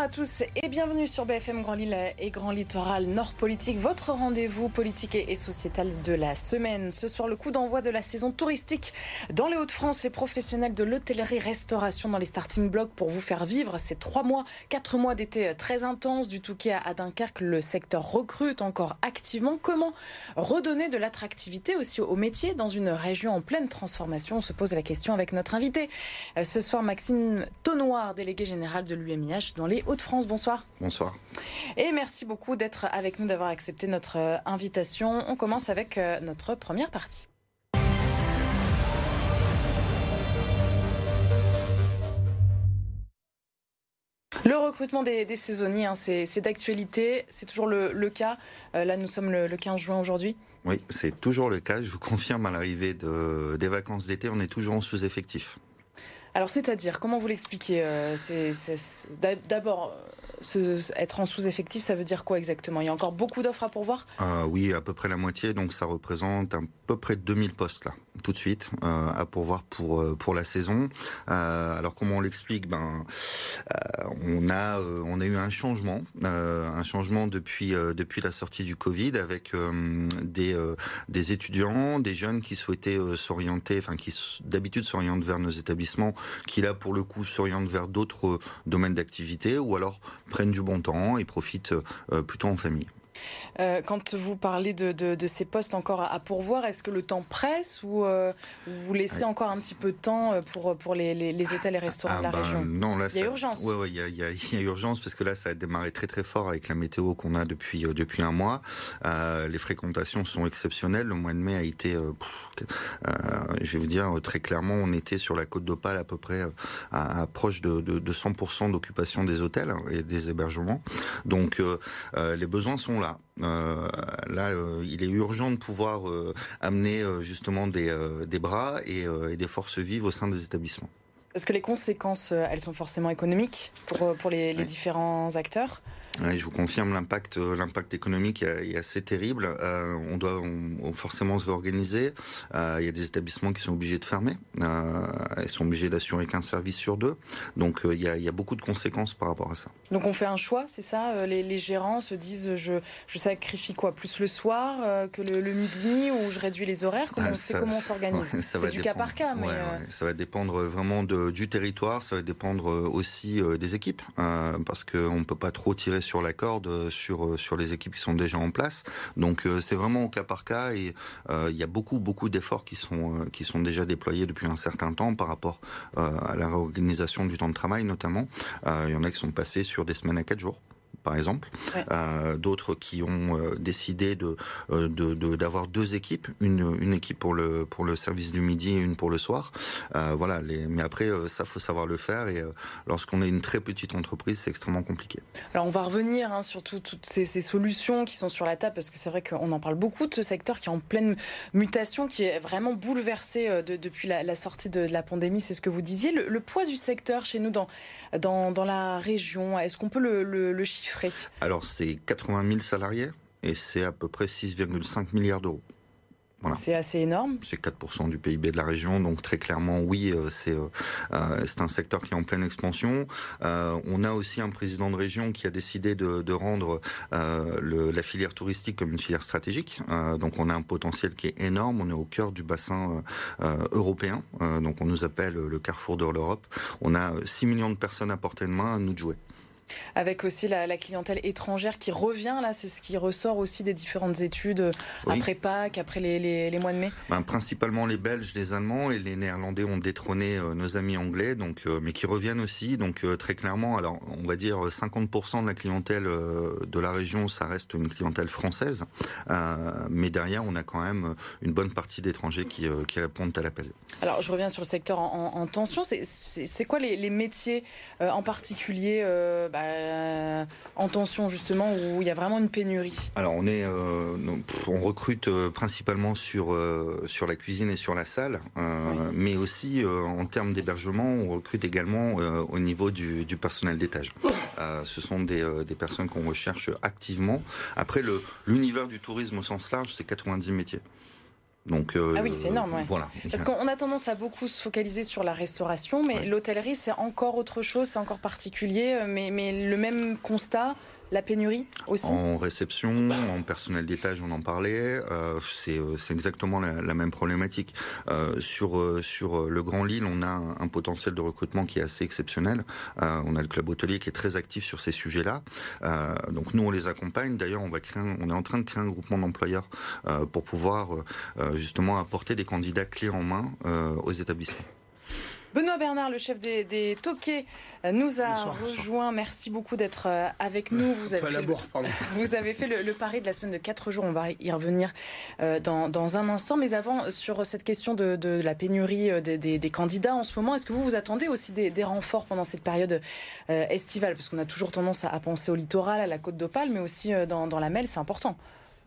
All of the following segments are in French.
Bonjour à tous et bienvenue sur BFM Grand Lille et Grand Littoral Nord Politique, votre rendez-vous politique et sociétal de la semaine. Ce soir, le coup d'envoi de la saison touristique dans les Hauts-de-France, les professionnels de l'hôtellerie-restauration dans les starting blocks pour vous faire vivre ces trois mois, quatre mois d'été très intenses du Touquet à Dunkerque. Le secteur recrute encore activement. Comment redonner de l'attractivité aussi au métier dans une région en pleine transformation? On se pose la question avec notre invité. Ce soir, Maxime Tonnoir, délégué général de l'UMIH dans les Hauts-de-France. Bonsoir. Bonsoir. Et merci beaucoup d'être avec nous, d'avoir accepté notre euh, invitation. On commence avec euh, notre première partie. Le recrutement des, saisonniers, hein, c'est d'actualité, c'est toujours le, cas. Euh, là, nous sommes le, 15 juin aujourd'hui. Oui, c'est toujours le cas. Je vous confirme, à l'arrivée des vacances d'été, on est toujours en sous-effectif. Alors, c'est-à-dire, comment vous l'expliquez euh, D'abord, être en sous-effectif, ça veut dire quoi exactement? Il y a encore beaucoup d'offres à pourvoir? Euh, Oui, à peu près la moitié, donc ça représente à peu près 2000 postes là, tout de suite, euh, à pourvoir pour, euh, pour la saison. alors comment on l'explique? Ben, on, a, on a eu un changement, un changement depuis, depuis la sortie du Covid avec des, des étudiants, des jeunes qui souhaitaient s'orienter, enfin qui d'habitude s'orientent vers nos établissements, qui là pour le coup s'orientent vers d'autres domaines d'activité ou alors prennent du bon temps et profitent euh, plutôt en famille. Euh, quand vous parlez de, ces postes encore à, pourvoir, est-ce que le temps presse ou euh, vous laissez encore un petit peu de temps euh, pour, pour les, hôtels et restaurants de la ah, ben, région? Non, là, il y a urgence. Oui, il, y a, urgence parce que là, ça a démarré très très fort avec la météo qu'on a depuis, depuis un mois. les fréquentations sont exceptionnelles. Le mois de mai a été, je vais vous dire très clairement, on était sur la côte d'Opale à peu près à, proche de, de 100% d'occupation des hôtels et des hébergements. Donc les besoins sont là. Euh, là, euh, il est urgent de pouvoir euh, amener justement des, bras et, des forces vives au sein des établissements. Est-ce que les conséquences, elles sont forcément économiques pour, les, différents acteurs je vous confirme l'impact, euh, l'impact économique est assez terrible. Euh, on doit forcément se réorganiser. Euh, il y a des établissements qui sont obligés de fermer. ils sont obligés d'assurer qu'un service sur deux. Donc il y, a, beaucoup de conséquences par rapport à ça. Donc on fait un choix, c'est ça les, gérants se disent je, je sacrifie quoi Plus le soir que le, midi ou je réduis les horaires? Comment, ah, comment on s'organise? C'est du cas par cas. Mais Ça va dépendre vraiment du territoire. Ça va dépendre aussi des équipes parce qu'on ne peut pas trop tirer sur la corde euh, sur, euh, sur les équipes qui sont déjà en place. Donc euh, c'est vraiment au cas par cas et il y a beaucoup, beaucoup d'efforts qui sont, qui sont déjà déployés depuis un certain temps par rapport à la réorganisation du temps de travail notamment. Il y en a qui sont passés sur des semaines à quatre jours par exemple. Euh, d'autres qui ont euh, décidé euh, de, d'avoir deux équipes, une, une équipe pour le, pour le service du midi et une pour le soir. voilà, les, mais après, ça faut savoir le faire et lorsqu'on est une très petite entreprise, c'est extrêmement compliqué. Alors on va revenir hein, sur toutes ces, solutions qui sont sur la table parce que c'est vrai qu'on en parle beaucoup de ce secteur qui est en pleine mutation, qui est vraiment bouleversé depuis la, sortie de, la pandémie, c'est ce que vous disiez. Le, poids du secteur chez nous dans, dans, dans la région, est-ce qu'on peut le, le, le chiffrer alors, c'est 80 000 salariés et c'est à peu près 6,5 milliards d'euros. C'est assez énorme. C'est 4% du PIB de la région, donc très clairement, oui, euh, c'est euh, euh, c'est un secteur qui est en pleine expansion. on a aussi un président de région qui a décidé de, rendre la filière touristique comme une filière stratégique. donc on a un potentiel qui est énorme. On est au cœur du bassin européen, donc on nous appelle le carrefour de l'Europe. On a 6 millions de personnes à portée de main à nous de jouer. Avec aussi la, clientèle étrangère qui revient, là, c'est ce qui ressort aussi des différentes études euh, après Pâques, après les, mois de mai ben, Principalement les Belges, les Allemands et les Néerlandais ont détrôné euh, nos amis anglais, donc, euh, mais qui reviennent aussi. Donc très clairement, alors on va dire 50% de la clientèle de la région, ça reste une clientèle française, mais derrière, on a quand même une bonne partie d'étrangers qui, répondent à l'appel. Alors je reviens sur le secteur en, tension. C'est quoi les, métiers en particulier bah, euh, en tension justement où il y a vraiment une pénurie Alors on est, euh, on recrute euh, principalement sur sur la cuisine et sur la salle, mais aussi en termes d'hébergement, on recrute également au niveau du, personnel d'étage. ce sont des, des personnes qu'on recherche activement. Après le l'univers du tourisme au sens large, c'est 90 métiers. Donc, ah oui, c'est énorme. Voilà. Parce qu'on a tendance à beaucoup se focaliser sur la restauration, mais l'hôtellerie, c'est encore autre chose, c'est encore particulier. Mais, mais le même constat, la pénurie aussi En réception, en personnel d'étage, on en parlait. Euh, euh, c'est exactement la, même problématique. Euh, sur, le Grand Lille, on a un, potentiel de recrutement qui est assez exceptionnel. on a le club hôtelier qui est très actif sur ces sujets-là. donc nous, on les accompagne. D'ailleurs, on, on est en train de créer un groupement d'employeurs pour pouvoir justement apporter des candidats clés en main aux établissements. Benoît Bernard, le chef des, des Toquets, euh, nous a rejoint. Merci beaucoup d'être euh, avec nous. Vous avez, fait, le, vous avez fait le, pari de la semaine de 4 jours. On va y revenir euh, dans, un instant. Mais avant, sur cette question de, la pénurie des, candidats en ce moment, est-ce que vous vous attendez aussi des, renforts pendant cette période estivale? Parce qu'on a toujours tendance à, penser au littoral, à la côte d'Opale, mais aussi dans, dans la Melle, c'est important.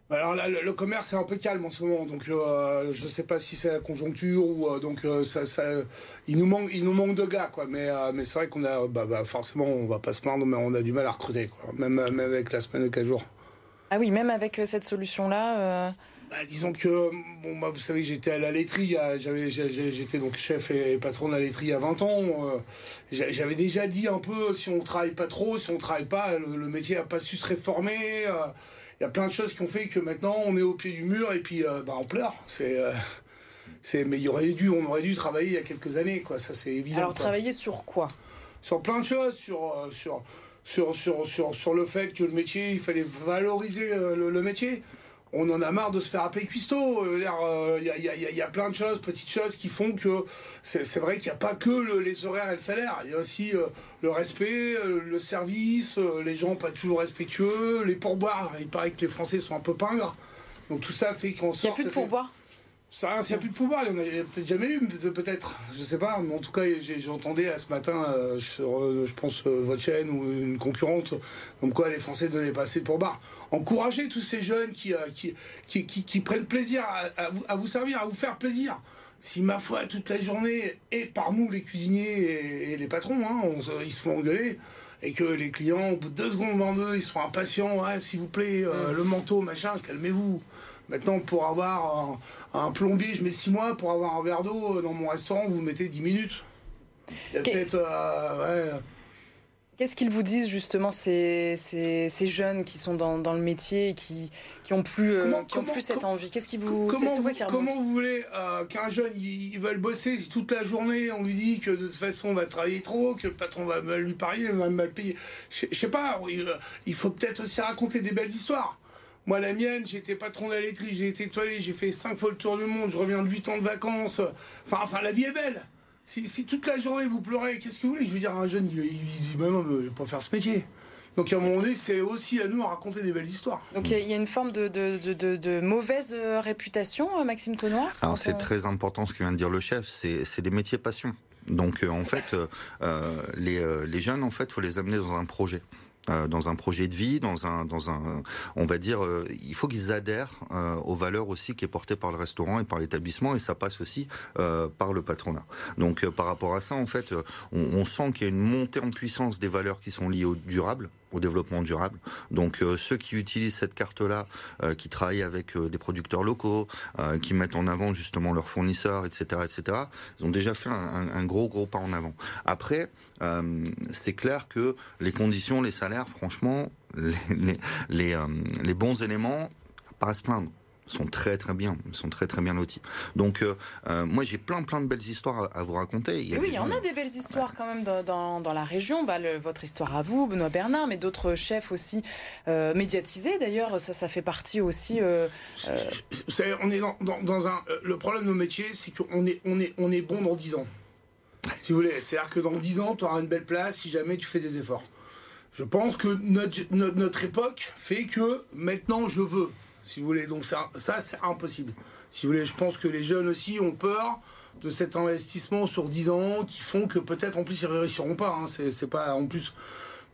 Bah, alors là, le, commerce est un peu calme en ce moment, donc euh, je ne sais pas si c'est la conjoncture ou euh, donc euh, ça, il nous manque, il nous manque de gars quoi. Mais mais c'est vrai qu'on a, bah, bah, forcément, on va pas se plaindre, mais on a du mal à recruter quoi. Même, même avec la semaine de 4 jours. Ah oui, même avec cette solution là. disons que bon, vous savez, j'étais à la laiterie, j'avais, j'étais donc chef et, patron de la laiterie à 20 ans. j'avais déjà dit un peu si on travaille pas trop, si on travaille pas, le, métier a pas su se réformer il y a plein de choses qui ont fait que maintenant on est au pied du mur et puis euh, bah, on pleure. C'est euh, c'est mais il y aurait dû on aurait dû travailler il y a quelques années quoi. Ça c'est évident alors travailler sur quoi? Sur plein de choses sur euh, sur sur sur sur, sur le fait que le métier il fallait valoriser le métier on en a marre de se faire appeler cuistot. Il y, a, plein de choses, petites choses qui font que c'est vrai qu'il n'y a pas que les horaires et le salaire. Il y a aussi euh, le respect, euh, le service, euh, les gens pas toujours respectueux, les pourboires. Il paraît que les Français sont un peu pingres. Donc tout ça fait qu'on sort. Il n'y a plus de pourboires? Ça, s'il n'y a plus de pouvoir, il n'y en a, peut-être jamais eu, peut-être, je sais pas, mais en tout cas, j'entendais ce matin euh, sur, euh, je pense, euh, votre chaîne ou une concurrente, comme quoi les Français donnaient pas assez de pourboire. Encouragez tous ces jeunes qui, qui, qui, prennent plaisir à, vous, servir, à vous faire plaisir. Si, ma foi, toute la journée, et par nous, les cuisiniers et, les patrons, hein, ils se font engueuler, et que les clients, au bout de deux secondes devant eux, ils sont impatients, s'il vous plaît, le manteau, machin, calmez-vous. Maintenant, pour avoir un, plombier, je mets 6 mois. Pour avoir un verre d'eau dans mon restaurant, vous mettez 10 minutes. Il y a peut-être. Euh, Qu'est-ce qu'ils vous disent justement ces, ces, jeunes qui sont dans, dans, le métier et qui, qui ont plus, euh, qui ont plus cette envie? Qu'est-ce qui vous comment, vous, comment vous voulez euh, qu'un jeune il, veut bosser si toute la journée on lui dit que de toute façon on va travailler trop, que le patron va mal lui parier, va mal payer? Je sais pas. Il faut peut-être aussi raconter des belles histoires. Moi, la mienne, j'étais patron de la laiterie, j'ai été étoilé, j'ai fait 5 fois le tour du monde, je reviens de 8 ans de vacances. Enfin, enfin la vie est belle. Si, toute la journée vous pleurez, qu'est-ce que vous voulez? Je veux dire, un jeune, il, dit, bah non, je vais pas faire ce métier. Donc à un moment donné, c'est aussi à nous à raconter des belles histoires. Donc il y, a une forme de, de, mauvaise euh, réputation, euh, Maxime Tonoir Alors c'est très important ce que vient de dire le chef, c'est des métiers passion. Donc euh, en fait, les, les, jeunes, en fait, faut les amener dans un projet. Euh, dans un projet de vie, dans un, dans un, on va dire, euh, il faut qu'ils adhèrent euh, aux valeurs aussi qui est portées par le restaurant et par l'établissement, et ça passe aussi par le patronat. Donc par rapport à ça, en fait, on, on sent qu'il y a une montée en puissance des valeurs qui sont liées au durable, au développement durable. Donc euh, ceux qui utilisent cette carte-là, euh, qui travaillent avec euh, des producteurs locaux, qui mettent en avant justement leurs fournisseurs, etc., etc., ils ont déjà fait un, gros gros pas en avant. Après, c'est clair que les conditions, les salaires, franchement, les, les, bons éléments, pas à se plaindre sont très très bien, sont très très bien lotis. Donc euh, euh, moi j'ai plein plein de belles histoires à, vous raconter. Il oui, il y en a des belles histoires quand même dans, dans, la région. Bah, votre histoire à vous, Benoît Bernard, mais d'autres chefs aussi euh, médiatisés d'ailleurs. Ça, ça fait partie aussi. on est dans, dans, un. le problème de nos métiers, c'est qu'on est on est on est bon dans 10 ans. Si vous voulez, c'est-à-dire que dans 10 ans, tu auras une belle place si jamais tu fais des efforts. Je pense que notre, notre époque fait que maintenant je veux si vous voulez. Donc ça, ça c'est impossible. Si vous voulez, je pense que les jeunes aussi ont peur de cet investissement sur 10 ans qui font que peut-être en plus ils réussiront pas. Hein. C'est pas en plus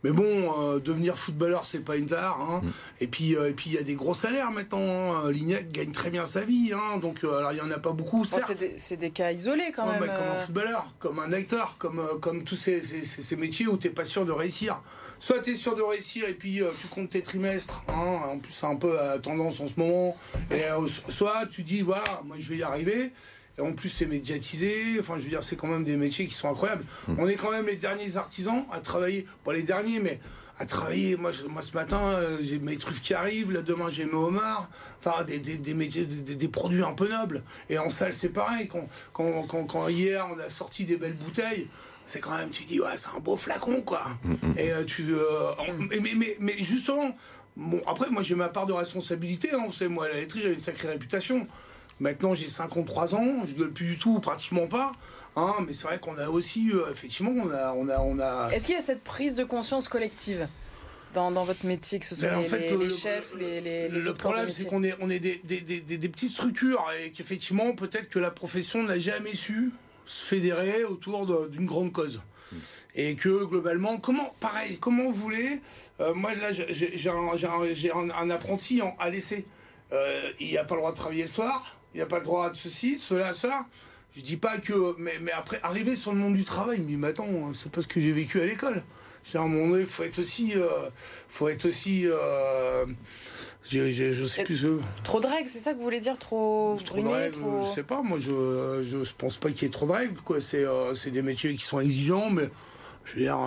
Mais bon, euh, devenir footballeur, c'est pas une tare. Hein. Mm. Et puis, euh, et puis il y a des gros salaires maintenant. Hein. Lignac gagne très bien sa vie. Hein. Donc, euh, alors il y en a pas beaucoup. certes. c'est, des, cas isolés quand même. comme un footballeur, comme un acteur, comme, comme tous ces, ces, métiers où t'es pas sûr de réussir. Soit tu es sûr de réussir et puis tu comptes tes trimestres. En plus, c'est un peu à tendance en ce moment. Et soit tu dis voilà, moi je vais y arriver en plus, c'est médiatisé. Enfin, je veux dire, c'est quand même des métiers qui sont incroyables. Hmm. On est quand même les derniers artisans à travailler. Pas les derniers, mais à travailler. Moi, moi ce matin, euh, j'ai mes truffes qui arrivent. Là, demain, j'ai mes homards. Enfin, des, des, métiers, des, produits un peu nobles. Et en salle, c'est pareil. Quand, quand, quand, hier, on a sorti des belles bouteilles, c'est quand même, tu dis, ouais, c'est un beau flacon, quoi. Hmm, hmm. Et euh, tu. Euh, mais, mais, mais, justement. Bon, après, moi, j'ai ma part de responsabilité. Hein. Vous savez, moi, à la laiterie, j'avais une sacrée réputation. Maintenant, j'ai 53 ans, je ne gueule plus du tout, pratiquement pas. Hein, mais c'est vrai qu'on a aussi, euh, effectivement, on a, on a, on a. Est-ce qu'il y a cette prise de conscience collective dans, dans, votre métier, que ce soit les, les, chefs, les, les, Le problème, c'est qu'on est, on est des, des, des, des, petites structures et qu'effectivement, peut-être que la profession n'a jamais su se fédérer autour d'une grande cause. Et que globalement, comment, pareil, comment vous voulez, euh, moi là, j'ai un, un, apprenti en, à l'essai. Euh, il n'a pas le droit de travailler le soir, il n'y a pas le droit de ceci, cela, cela. Je dis pas que. Mais, mais après, arriver sur le monde du travail, il me dit, mais attends, c'est pas ce que j'ai vécu à l'école. À un moment donné, il faut être aussi. Euh, faut être aussi. Euh, je sais plus. Euh, trop de règles, c'est ça que vous voulez dire Trop, trop de règles, Je sais pas, moi je, je, pense pas qu'il y ait trop de règles. Quoi. C'est, des métiers qui sont exigeants, mais je veux dire,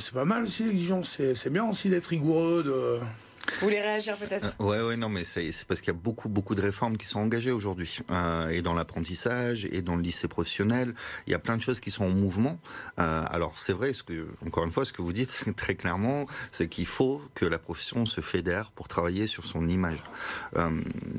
c'est pas mal aussi l'exigence. C'est, c'est bien aussi d'être rigoureux. De, vous voulez réagir peut-être Oui, euh, ouais, non, mais c'est parce qu'il y a beaucoup, beaucoup de réformes qui sont engagées aujourd'hui, euh, et dans l'apprentissage, et dans le lycée professionnel. Il y a plein de choses qui sont en mouvement. Euh, alors c'est vrai, ce que, encore une fois, ce que vous dites très clairement, c'est qu'il faut que la profession se fédère pour travailler sur son image.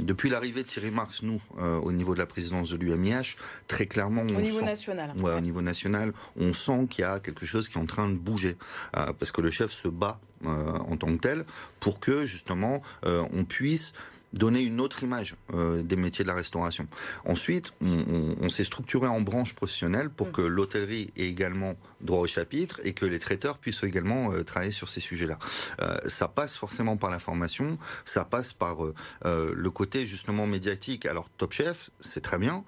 depuis l'arrivée de Thierry Marx, nous, au niveau de la présidence de l'UMIH, très clairement, au niveau national. Ouais, au niveau national, on sent qu'il y a quelque chose qui est en train de bouger, parce que le chef se bat euh, en tant que tel, pour que justement euh, on puisse donner une autre image euh, des métiers de la restauration. Ensuite, on, s'est structuré en branches professionnelles pour mm. que l'hôtellerie ait également droit au chapitre et que les traiteurs puissent également travailler sur ces sujets-là. ça passe forcément par la formation, ça passe par le côté justement médiatique. Alors Top Chef, c'est très bien,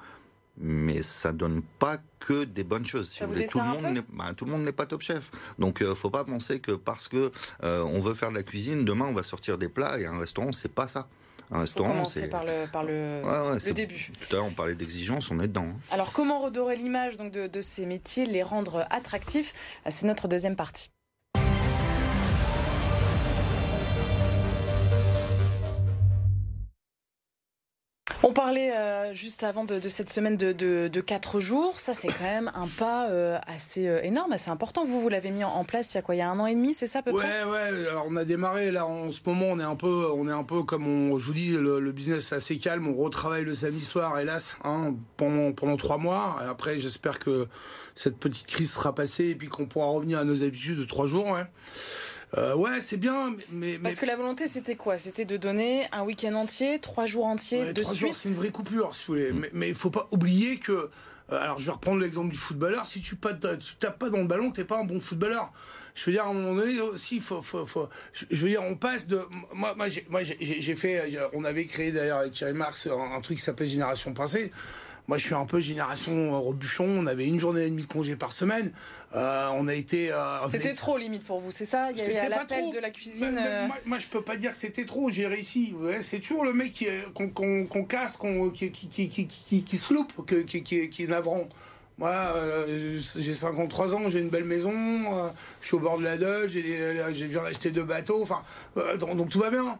mais ça donne pas que des bonnes choses. Si vous voulez, tout le, monde bah, tout le monde n'est pas top chef. Donc, euh, faut pas penser que parce que euh, on veut faire de la cuisine, demain on va sortir des plats et un restaurant, c'est pas ça. Un restaurant, c'est par le, par le, le début. Tout à l'heure, on parlait d'exigence, on est dedans. Hein. Alors, comment redorer l'image donc de, de ces métiers, les rendre attractifs? C'est notre deuxième partie. On parlait euh, juste avant de, cette semaine de, de, 4 jours. Ça, c'est quand même un pas euh, assez euh, énorme, assez important. Vous, vous l'avez mis en, place il y a quoi? Il y a un an et demi, c'est ça à peu près? Ouais. Alors, on a démarré là en ce moment. On est un peu, on est un peu comme on, je vous dis, le, business assez calme. On retravaille le samedi soir, hélas, hein, pendant pendant trois mois. Et après, j'espère que cette petite crise sera passée et puis qu'on pourra revenir à nos habitudes de trois jours. Ouais. Euh, ouais, c'est bien, mais, Parce que la volonté, c'était quoi? C'était de donner un week-end entier, trois jours entiers de trois jours, c'est une vraie coupure, si vous voulez. Mm. Mais il faut pas oublier que... Euh, alors, je vais reprendre l'exemple du footballeur. Si tu, pas, tu tapes pas dans le ballon, t'es pas un bon footballeur. Je veux dire, à un moment donné aussi, faut, faut, faut, je veux dire, on passe de. Moi, moi, j'ai fait. On avait créé d'ailleurs avec Thierry Marx un, un truc qui s'appelait Génération Pincée. Moi, je suis un peu génération euh, rebuchon. On avait une journée et demie de congé par semaine. Euh, on a été. Euh, c'était trop limite pour vous, c'est ça? Il y a l'appel de la cuisine. moi, moi, je peux pas dire que c'était trop. J'ai réussi. Ouais, c'est toujours le mec qu'on casse, qui, qui, qui, qui, se loupe, qui, est navrant. Moi, j'ai 53 ans, j'ai une belle maison, je suis au bord de la Dole, j'ai viens d'acheter deux bateaux, enfin, donc, donc, tout va bien.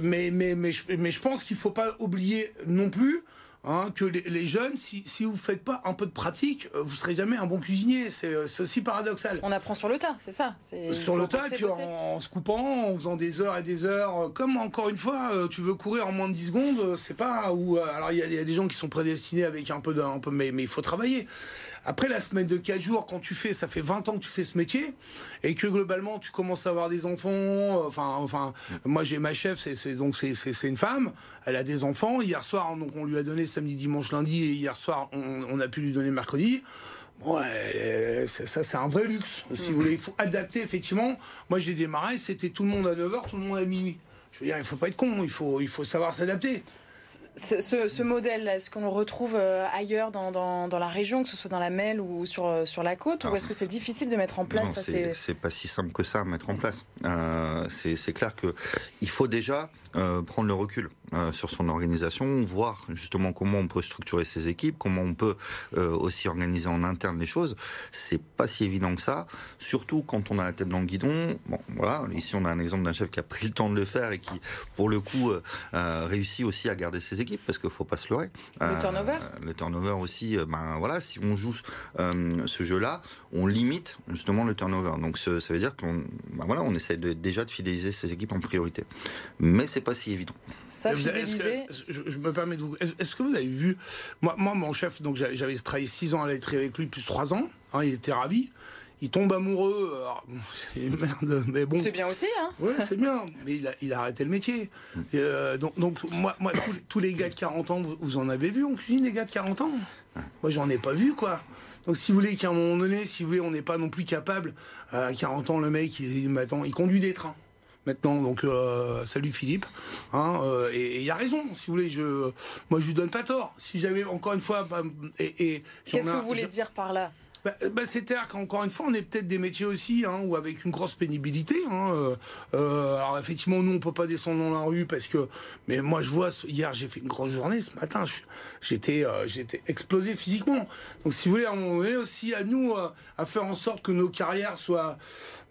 mais, mais, mais, mais, je pense qu'il ne faut pas oublier non plus Hein, que les, jeunes, si, si vous ne faites pas un peu de pratique, euh, vous ne serez jamais un bon cuisinier. Euh, c'est aussi paradoxal. On apprend sur le tas, c'est ça Sur le tas, et puis en, se coupant, en faisant des heures et des heures. Comme encore une fois, euh, tu veux courir en moins de 10 secondes, c'est pas où. Alors il y, y, a des gens qui sont prédestinés avec un peu de. Un peu, mais il faut travailler. Après la semaine de 4 jours, quand tu fais, ça fait 20 ans que tu fais ce métier, et que globalement tu commences à avoir des enfants, euh, enfin, enfin, moi j'ai ma chef, c'est donc c'est une femme, elle a des enfants. Hier soir, donc on lui a donné samedi, dimanche, lundi, et hier soir on, a pu lui donner mercredi. Ouais, ça c'est un vrai luxe. Si vous voulez, il faut adapter effectivement. Moi j'ai démarré, c'était tout le monde à 9h, tout le monde à minuit. Je veux dire, il faut pas être con, il faut, il faut savoir s'adapter. Ce, modèle, est-ce qu'on le retrouve euh, ailleurs dans, dans, la région, que ce soit dans la Mêle ou sur, euh, sur la côte, ou est-ce que c'est difficile de mettre en place ça C'est pas si simple que ça à mettre en place. Euh, c'est clair qu'il faut déjà euh, prendre le recul euh, sur son organisation, voir justement comment on peut structurer ses équipes, comment on peut euh, aussi organiser en interne les choses. C'est pas si évident que ça, surtout quand on a la tête dans le guidon. Bon, voilà, ici on a un exemple d'un chef qui a pris le temps de le faire et qui, pour le coup, réussit aussi à garder ses équipes parce qu'il faut pas se leurrer. Le turnover? Le turnover aussi. ben voilà, si on joue ce jeu-là, on limite justement le turnover. Donc ça veut dire qu'on, ben voilà, on essaie de, déjà de fidéliser ses équipes en priorité. Mais c'est pas si évident. Ça, fidéliser. je, me permets de vous. Est-ce que vous avez vu. Moi, moi mon chef, donc j'avais travaillé 6 ans à la avec lui, plus 3 ans. Hein, il était ravi. Il tombe amoureux. c'est merde, mais bon. C'est bien aussi, hein Ouais, c'est bien. Mais il a, il a, arrêté le métier. Euh, donc, donc, moi, moi tous, les, gars de 40 ans, vous, en avez vu en cuisine, les gars de 40 ans? Moi, j'en ai pas vu, quoi. Donc, si vous voulez qu'à un moment donné, si vous voulez, on n'est pas non plus capable, à 40 ans, le mec, il, il conduit des trains maintenant. Donc euh, salut Philippe. Hein, euh, et il a raison, si vous voulez. Je, moi, je lui donne pas tort. Si j'avais encore une fois, et, qu'est-ce que vous voulez dire par là? Bah, bah, C'est-à-dire qu'encore une fois, on est peut-être des métiers aussi, hein, ou avec une grosse pénibilité. Hein, euh, euh, alors effectivement, nous, on peut pas descendre dans la rue parce que. Mais moi, je vois, hier, j'ai fait une grosse journée. Ce matin, j'étais, euh, explosé physiquement. Donc, si vous voulez, on est aussi à nous à faire en sorte que nos carrières soient,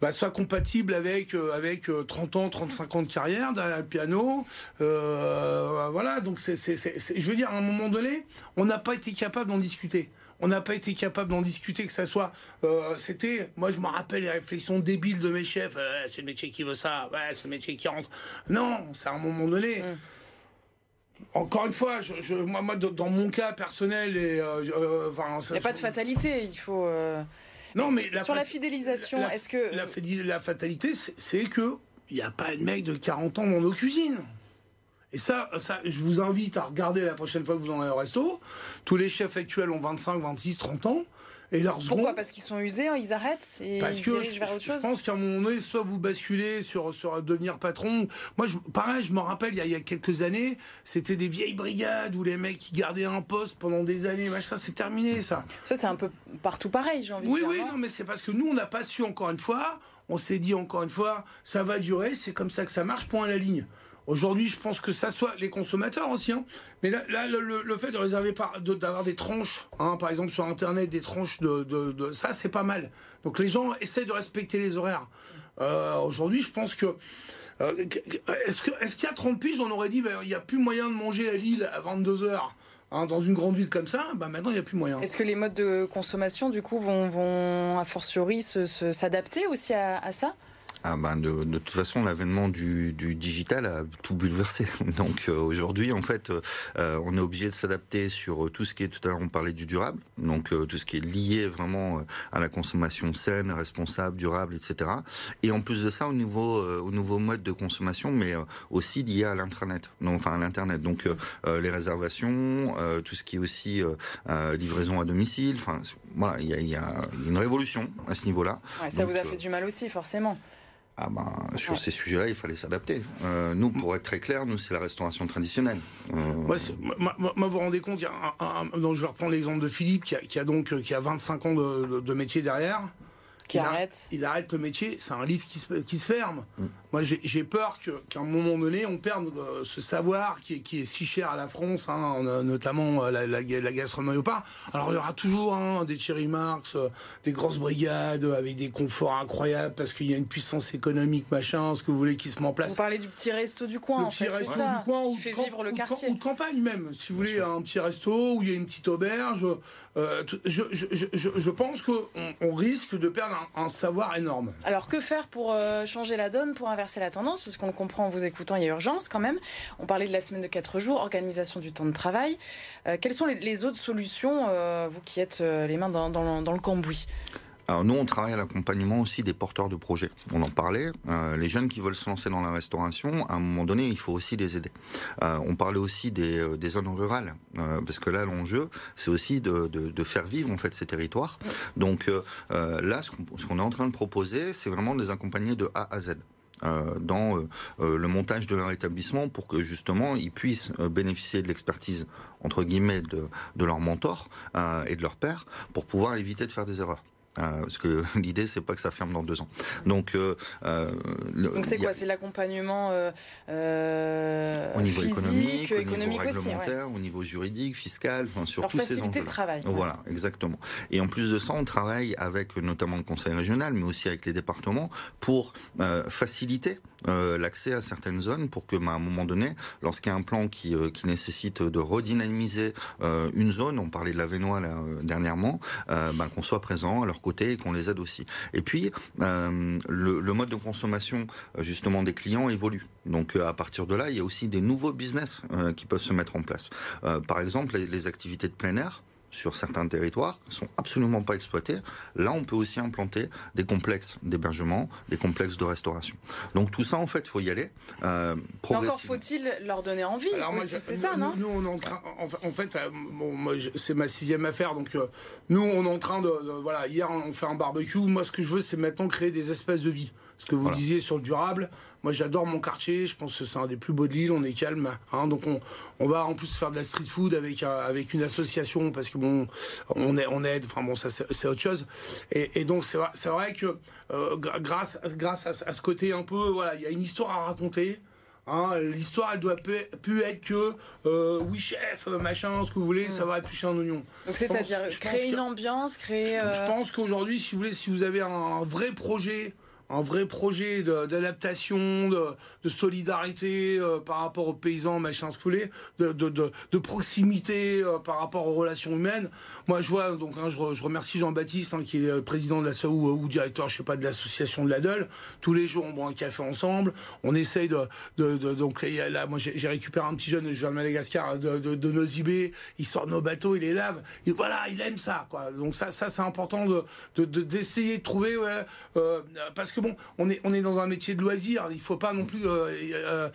bah, soient compatibles avec avec 30 ans, 35 ans de carrière derrière le piano. voilà. Donc, je veux dire, à un moment donné, on n'a pas été capable d'en discuter on n'a pas été capable d'en discuter, que ça soit. Euh, c'était. Moi, je me rappelle les réflexions débiles de mes chefs. Euh, c'est le métier qui veut ça. Ouais, c'est le métier qui rentre. Non, c'est à un moment donné. Mm. Encore une fois, je, moi, dans mon cas personnel, et, euh, il n'y a pas de fatalité. Il faut. Non, mais sur la fidélisation, est-ce que la, la fatalité, c'est que il n'y a pas de mec de 40 ans dans nos cuisines. Et ça, ça, je vous invite à regarder la prochaine fois que vous en allez au resto. Tous les chefs actuels ont 25, 26, 30 ans. Et leurs Pourquoi? Parce qu'ils sont usés, hein, ils arrêtent et Parce que je, vers autre chose. je pense qu'à un moment donné, soit vous basculez sur, sur devenir patron. Moi, je, pareil, je me rappelle, il y, a, il y a quelques années, c'était des vieilles brigades où les mecs qui gardaient un poste pendant des années. Ça, c'est terminé, ça. Ça, c'est un peu partout pareil, j'ai envie oui, de dire. Oui, oui, non, mais c'est parce que nous, on n'a pas su, encore une fois, on s'est dit, encore une fois, ça va durer, c'est comme ça que ça marche, point à la ligne. Aujourd'hui, je pense que ça soit les consommateurs aussi. Hein. Mais là, le, fait de réserver d'avoir des tranches, hein, par exemple sur Internet, des tranches de, ça, c'est pas mal. Donc les gens essaient de respecter les horaires. Euh, aujourd'hui, je pense que euh, est-ce qu'il est y a 30 piges, on aurait dit ben, il n'y a plus moyen de manger à Lille à 22 h hein, dans une grande ville comme ça, ben maintenant il n'y a plus moyen. Est-ce que les modes de consommation du coup vont, vont a fortiori s'adapter aussi à ça? Ah ben de, de, toute façon, l'avènement du, du, digital a tout bouleversé. Donc euh, aujourd'hui, en fait, euh, on est obligé de s'adapter sur tout ce qui est, tout à l'heure on parlait du durable, donc euh, tout ce qui est lié vraiment à la consommation saine, responsable, durable, etc. Et en plus de ça, au niveau, au nouveau mode de consommation, mais aussi lié à l'intranet, enfin à l'internet. Donc les réservations, tout ce qui est aussi livraison à domicile. Enfin voilà, il y a, y a, une révolution à ce niveau-là. Ouais, ça vous a fait du mal aussi, forcément. Ah ben, sur ces sujets-là, il fallait s'adapter. Euh, nous, pour être très clair, nous, c'est la restauration traditionnelle. Euh... Moi, moi, vous vous rendez compte, il y a un, un, donc je vais reprendre l'exemple de Philippe, qui a, qui a, donc qui a 25 ans de, de métier derrière. Qui il arrête. il arrête le métier, c'est un livre qui se, qui se ferme. Mm. Moi, j'ai peur qu'à un moment donné, on perde euh, ce savoir qui est, qui est, si cher à la France, hein, notamment euh, la, la, la, gastronomie au pas. Alors, il y aura toujours hein, des Thierry Marx, euh, des grosses brigades avec des conforts incroyables parce qu'il y a une puissance économique, machin, ce que vous voulez qui se met en place. Vous parlez du petit resto du coin, le en petit resto du coin, qui fait vivre le quartier. Ou de campagne même, si vous voulez, un petit resto où il y a une petite auberge. Euh, je, je, je, je, pense qu'on on risque de perdre un, un, savoir énorme. Alors, que faire pour changer la donne, pour inverser la tendance Parce on le comprend en vous écoutant, il y a urgence quand même. On parlait de la semaine de 4 jours, organisation du temps de travail. Euh, quelles sont les, autres solutions, euh, vous qui êtes euh, les mains dans, le cambouis? Alors nous, on travaille à l'accompagnement aussi des porteurs de projets. On en parlait. Euh, les jeunes qui veulent se lancer dans la restauration, à un moment donné, il faut aussi les aider. Euh, on parlait aussi des, des zones rurales, euh, parce que là, l'enjeu, c'est aussi de, de, de, faire vivre en fait ces territoires. Donc là, ce qu'on est en train de proposer, c'est vraiment de les accompagner de A à Z. Euh, dans euh, le montage de leur établissement pour que justement ils puissent bénéficier de l'expertise entre guillemets de, de leur mentor et de leur père pour pouvoir éviter de faire des erreurs. Euh, parce que l'idée c'est pas que ça ferme dans deux ans. Donc, euh, donc c'est quoi? C'est l'accompagnement euh, au niveau physique, économique, au économique niveau réglementaire, ouais. au niveau juridique, fiscal, enfin sur tous ces enjeux. le travail. Voilà, exactement. Et en plus de ça, on travaille avec notamment le conseil régional, mais aussi avec les départements pour euh, faciliter euh, l'accès à certaines zones pour que, bah, à un moment donné, lorsqu'il y a un plan qui, euh, nécessite de redynamiser euh, une zone, on parlait de la Vénois dernièrement, bah, qu'on soit présent à leur côté et qu'on les aide aussi. Et puis, le, mode de consommation justement des clients évolue. Donc à partir de là, il y a aussi des nouveaux business qui peuvent se mettre en place. par exemple, les activités de plein air sur certains territoires sont absolument pas exploités. Là, on peut aussi implanter des complexes d'hébergement, des complexes de restauration. Donc tout ça, en fait, faut y aller. Euh, encore faut-il leur donner envie. C'est ça, non Nous, on est en train. En fait, bon, c'est ma sixième affaire, donc euh, nous, on est en train de, de, Voilà, hier, on fait un barbecue. Moi, ce que je veux, c'est maintenant créer des espaces de vie. Ce que vous voilà. disiez sur le durable. Moi, j'adore mon quartier. Je pense que c'est un des plus beaux de l'île. On est calme. Hein, donc, on, on, va en plus faire de la street food avec, euh, avec une association parce que bon, on, est, on aide. Enfin, bon, ça, c'est autre chose. Et, et donc, c'est vrai, vrai que euh, grâce, grâce à, à, ce côté un peu, voilà, il y a une histoire à raconter. Hein, L'histoire, elle doit plus être que euh, oui chef, machin, ce que vous voulez, mmh. ça va éplucher un oignon. Donc c'est-à-dire créer une ambiance, créer. Je, je pense qu'aujourd'hui, si vous voulez, si vous avez un, un vrai projet un vrai projet d'adaptation, de, de, solidarité euh, par rapport aux paysans, machin, vous voulez, de, de, de proximité euh, par rapport aux relations humaines. Moi, je vois, donc, hein, je, je, remercie Jean-Baptiste, hein, qui est président de la SAO ou, ou, directeur, je sais pas, de l'association de la Deule. Tous les jours, on boit un café ensemble. On essaye de, donc là, moi, j'ai récupéré un petit jeune, je viens de Madagascar, de, de, de Nozibé. Il sort de nos bateaux, il les lave. Voilà, il aime ça, quoi. Donc ça, ça, c'est important de, d'essayer de, trouver, euh, parce que que bon, on est, on est dans un métier de loisir. Il faut pas non plus. Euh, euh,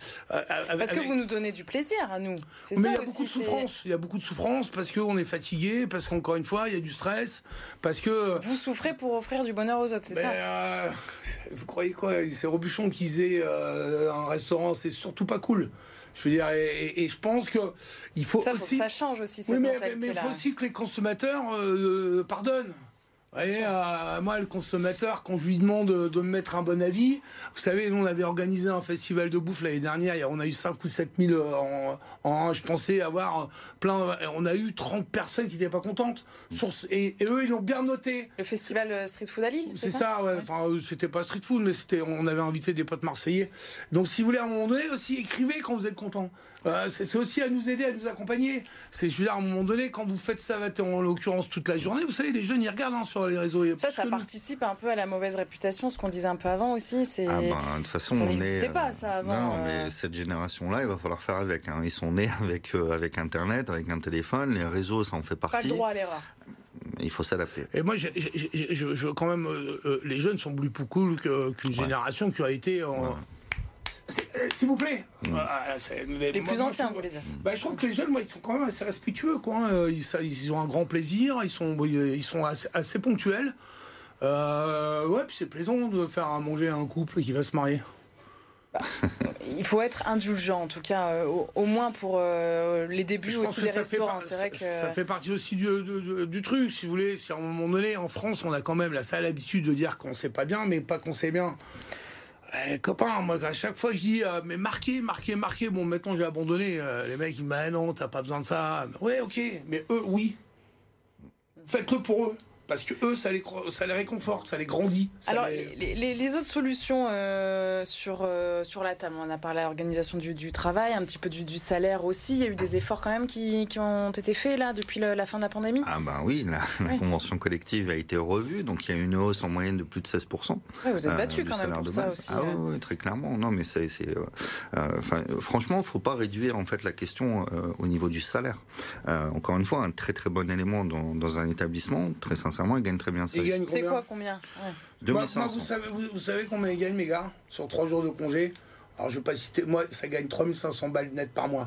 parce que vous nous donnez du plaisir à nous. Mais il y a beaucoup de souffrance. Il y a beaucoup de souffrance parce qu'on est fatigué, parce qu'encore une fois, il y a du stress, parce que. Vous souffrez pour offrir du bonheur aux autres, c'est ça? euh, Vous croyez quoi? C'est Robuchon qui disait un restaurant, c'est surtout pas cool. Je veux dire, et, et, et je pense que il faut ça, aussi. Ça change aussi. Cette oui, mais, mais il faut aussi que les consommateurs pardonnent. Vous voyez, euh, moi, le consommateur, quand je lui demande de, me mettre un bon avis, vous savez, nous, on avait organisé un festival de bouffe l'année dernière, on a eu 5 ou 7 000 en, en, je pensais avoir plein, on a eu 30 personnes qui n'étaient pas contentes. Sur, et, et, eux, ils l'ont bien noté. Le festival Street Food à Lille C'est ça, ça, ouais. ouais. Enfin, c'était pas Street Food, mais c'était, on avait invité des potes marseillais. Donc, si vous voulez, à un moment donné, aussi, écrivez quand vous êtes content. Euh, c'est aussi à nous aider, à nous accompagner. C'est, je veux dire, à un moment donné, quand vous faites ça, en l'occurrence, toute la journée, vous savez, les jeunes, ils regardent hein, sur les réseaux. Ça, ça participe un peu à la mauvaise réputation, ce qu'on disait un peu avant aussi. C'est... Ah ben, de toute façon, ça on n'existait est... pas, ça, avant. Non, mais cette génération-là, il va falloir faire avec. Hein. Ils sont nés avec, euh, avec Internet, avec un téléphone, les réseaux, ça en fait partie. Pas le droit à l'erreur il faut s'adapter. Et moi, j'ai, j'ai, je, je, quand même, euh, les jeunes sont plus cool que, qu'une ouais. génération qui a été en. Ouais. S'il vous plaît. Mmh. les, les, plus moi, anciens, moi, vous les dire. Bah, je trouve que les jeunes, moi, ils sont quand même assez respectueux. Quoi. Ils, ils ont un grand plaisir, ils sont, ils sont assez, assez ponctuels. Euh, ouais, puis c'est plaisant de faire à manger à un couple qui va se marier. Bah, il faut être indulgent, en tout cas, euh, au, au, moins pour euh, les débuts aussi des restaurants. Par, vrai que... ça fait partie aussi du, du, du, truc, si vous voulez. Si à un moment donné, en France, on a quand même la sale habitude de dire qu'on sait pas bien, mais pas qu'on sait bien. Eh, copain, moi, à chaque fois, je dis, euh, mais marquez, marquez, marquez. Bon, maintenant, j'ai abandonné. Euh, les mecs, ils me disent, ah, non, t'as pas besoin de ça. Ouais, ok, mais eux, oui. Faites-le pour eux parce que eux, ça les, ça les réconforte, ça les grandit. Ça Alors, les... Les, les, les, autres solutions euh, sur, euh, sur la table, on a parlé de l'organisation du, du, travail, un petit peu du, du, salaire aussi. Il y a eu des efforts quand même qui, qui ont été faits là depuis le, la fin de la pandémie. Ah ben oui, la, convention collective a été revue, donc il y a une hausse en moyenne de plus de 16 ouais, Vous êtes battu euh, quand même pour ça base. aussi. Ah oui, très clairement. Non, mais c'est, enfin, franchement, il faut pas réduire en fait la question au niveau du salaire. encore une fois, un très très bon élément dans, dans un établissement, très sincèrement sincèrement, ils gagnent très bien C'est combien quoi combien Ouais. Moi, 2500. moi, vous, savez, vous, vous savez combien ils gagnent, mes gars, sur trois jours de congé Alors, je vais pas citer. Moi, ça gagne 3500 balles net par mois.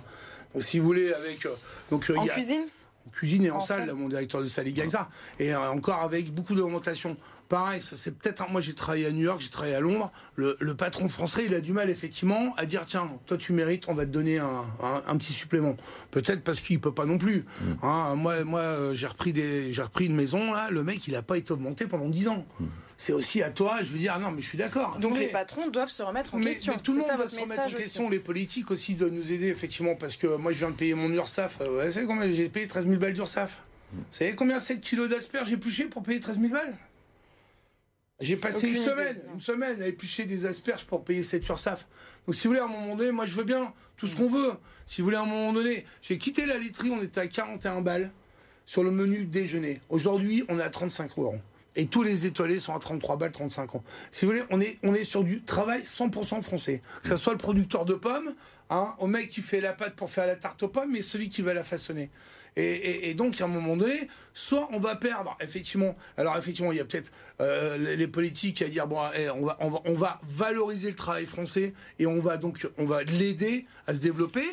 Donc, si vous voulez, avec. euh, donc, euh, En il y a- cuisine? En cuisine et en, En salle, mon directeur de salle, il gagne ça. Et euh, encore avec beaucoup d'augmentation. Pareil, ça, c'est peut-être. un- Moi, j'ai travaillé à New York, j'ai travaillé à Londres. Le, le patron français, il a du mal, effectivement, à dire tiens, toi, tu mérites, on va te donner un, un- un petit supplément. Peut-être parce qu'il peut pas non plus. Hein, moi, moi euh, j'ai repris, des, j'ai repris une maison, là, le mec, il a pas été augmenté pendant 10 ans. C'est aussi à toi, je veux dire, non, mais je suis d'accord. Donc Mais- les patrons doivent se remettre en mais, question. mais tout le monde ça doit se remettre en aussi. question. Les politiques aussi doivent nous aider, effectivement, parce que moi, je viens de payer mon URSAF. Euh, Vous savez combien? J'ai payé 13 000 balles d'URSAF. Vous savez combien 7 kilos d'asperges j'ai épluché pour payer 13 000 balles? J'ai passé une semaine, une semaine à éplucher des asperges pour payer cette URSAF. Donc, si vous voulez, à un moment donné, moi, je veux bien tout ce qu'on veut. Si vous voulez, à un moment donné, j'ai quitté la laiterie, on était à 41 balles sur le menu déjeuner. Aujourd'hui, on est à 35 euros. Et tous les étoilés sont à 33 balles, 35 ans. Si vous voulez, on est, on est sur du travail 100% français. Que ce soit le producteur de pommes, hein, au mec qui fait la pâte pour faire la tarte aux pommes, mais celui qui va la façonner. Et, et- et donc, à un moment donné, soit on va perdre, effectivement. Alors, effectivement, il y a peut-être euh, les, les politiques à dire bon, eh, on, va, on, va, on va valoriser le travail français et on va donc on va l'aider à se développer.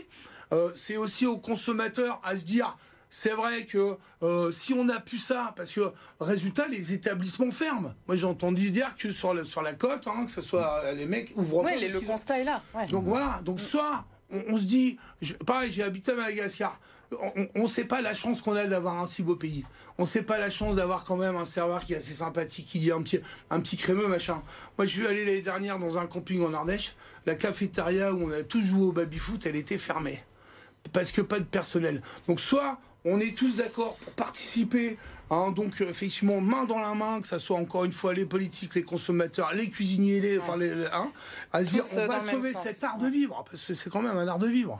Euh, c'est aussi aux consommateurs à se dire c'est vrai que euh, si on n'a plus ça, parce que résultat, les établissements ferment. Moi, j'ai entendu dire que sur, la côte, hein, que ce soit euh, les mecs ouvrent Ouais, pas les- parce le constat est là. ouais. donc voilà, donc soit on, on se dit, je- pareil, j'ai habité à Madagascar, on ne sait pas la chance qu'on a d'avoir un si beau pays. On ne sait pas la chance d'avoir quand même un serveur qui est assez sympathique, qui dit un petit, un petit crémeux, machin. Moi, je suis allé l'année dernière dans un camping en Ardèche, la cafétéria où on a tous joué au baby-foot, elle était fermée. Parce que pas de personnel. Donc soit on est tous d'accord pour participer, hein, donc euh, effectivement main dans la main, que ça soit encore une fois les politiques, les consommateurs, les cuisiniers, les, enfin les, les- hein, à se dire Tous, on euh, va sauver cet art de vivre, parce que c'est quand même un art de vivre.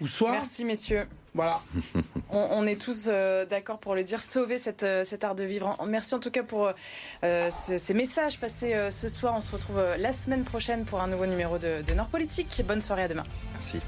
Ou soit, Merci messieurs. voilà. On, on est tous euh, d'accord pour le dire, sauver cette, euh, cet art de vivre. Merci en tout cas pour euh, ces, ces messages passés euh, ce soir. On se retrouve euh, la semaine prochaine pour un nouveau numéro de, de Nord Politique. Bonne soirée à demain. Merci.